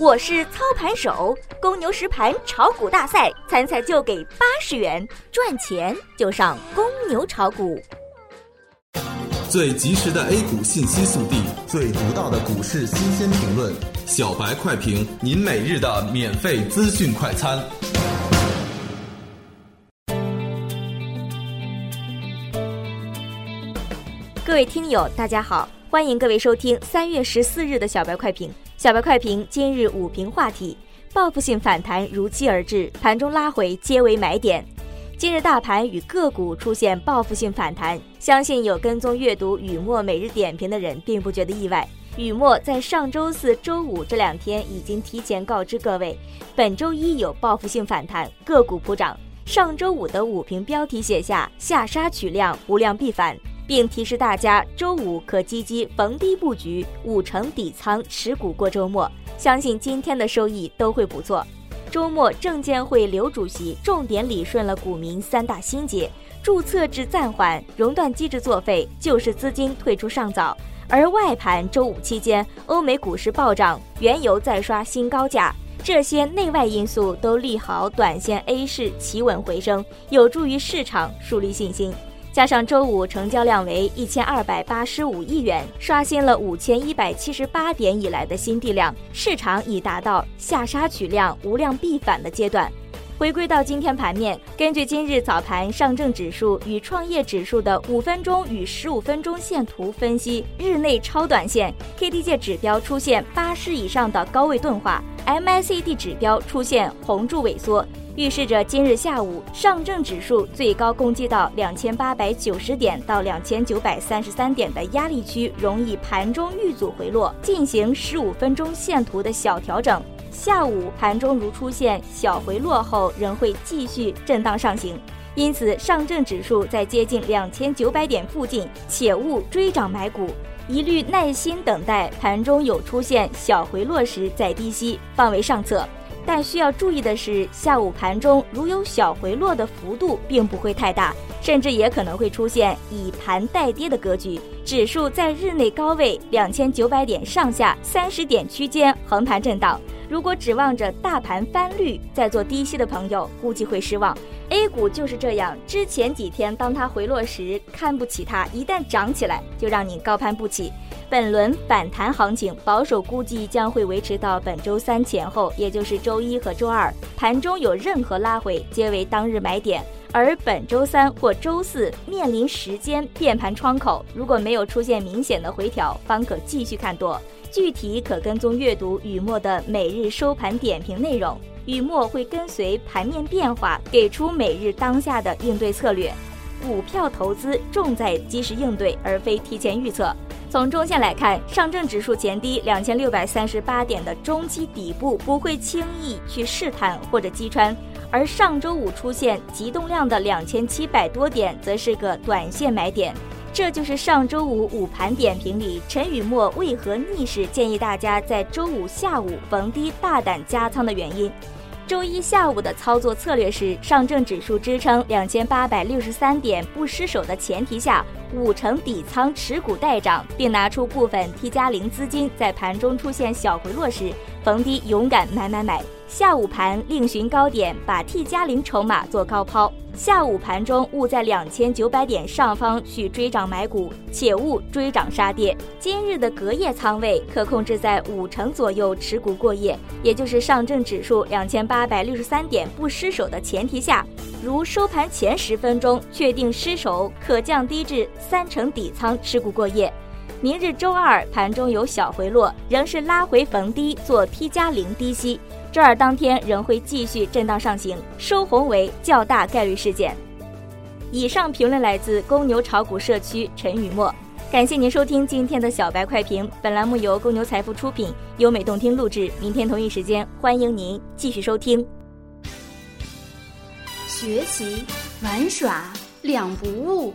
我是操盘手，公牛实盘炒股大赛参赛就给八十元，赚钱就上公牛炒股。最及时的 A 股信息速递，最独到的股市新鲜评论，小白快评，您每日的免费资讯快餐。各位听友，大家好，欢迎各位收听三月十四日的小白快评。小白快评今日午评话题：报复性反弹如期而至，盘中拉回皆为买点。今日大盘与个股出现报复性反弹，相信有跟踪阅读雨墨每日点评的人并不觉得意外。雨墨在上周四周五这两天已经提前告知各位，本周一有报复性反弹，个股普涨。上周五的午评标题写下下杀取量，无量必反。并提示大家，周五可积极逢低布局，五成底仓持股过周末，相信今天的收益都会不错。周末，证监会刘主席重点理顺了股民三大心结：注册制暂缓、熔断机制作废、救市资金退出尚早。而外盘周五期间，欧美股市暴涨，原油再刷新高价，这些内外因素都利好短线 A 市企稳回升，有助于市场树立信心。加上周五成交量为一千二百八十五亿元，刷新了五千一百七十八点以来的新地量，市场已达到下杀取量、无量必反的阶段。回归到今天盘面，根据今日早盘上证指数与创业指数的五分钟与十五分钟线图分析，日内超短线 KDJ 指标出现八十以上的高位钝化，MACD 指标出现红柱萎缩。预示着今日下午上证指数最高攻击到两千八百九十点到两千九百三十三点的压力区，容易盘中遇阻回落，进行十五分钟线图的小调整。下午盘中如出现小回落后，仍会继续震荡上行。因此，上证指数在接近两千九百点附近，切勿追涨买股，一律耐心等待盘中有出现小回落时再低吸，放为上策。但需要注意的是，下午盘中如有小回落的幅度，并不会太大，甚至也可能会出现以盘带跌的格局。指数在日内高位两千九百点上下三十点区间横盘震荡。如果指望着大盘翻绿再做低吸的朋友，估计会失望。A 股就是这样，之前几天当它回落时看不起它，一旦涨起来就让你高攀不起。本轮反弹行情保守估计将会维持到本周三前后，也就是周一和周二，盘中有任何拉回皆为当日买点。而本周三或周四面临时间变盘窗口，如果没有出现明显的回调，方可继续看多。具体可跟踪阅读雨墨的每日收盘点评内容，雨墨会跟随盘面变化，给出每日当下的应对策略。股票投资重在及时应对，而非提前预测。从中线来看，上证指数前低两千六百三十八点的中期底部不会轻易去试探或者击穿，而上周五出现急动量的两千七百多点，则是个短线买点。这就是上周五午盘点评里陈雨墨为何逆势建议大家在周五下午逢低大胆加仓的原因。周一下午的操作策略是，上证指数支撑两千八百六十三点不失手的前提下，五成底仓持股待涨，并拿出部分 T 加零资金，在盘中出现小回落时，逢低勇敢买买买。下午盘另寻高点，把 T 加零筹码做高抛。下午盘中勿在两千九百点上方去追涨买股，且勿追涨杀跌。今日的隔夜仓位可控制在五成左右，持股过夜，也就是上证指数两千八百六十三点不失手的前提下，如收盘前十分钟确定失手，可降低至三成底仓持股过夜。明日周二盘中有小回落，仍是拉回逢低做 T 加零低吸。周二当天仍会继续震荡上行，收红为较大概率事件。以上评论来自公牛炒股社区陈雨墨，感谢您收听今天的小白快评。本栏目由公牛财富出品，优美动听录制。明天同一时间，欢迎您继续收听。学习玩耍两不误，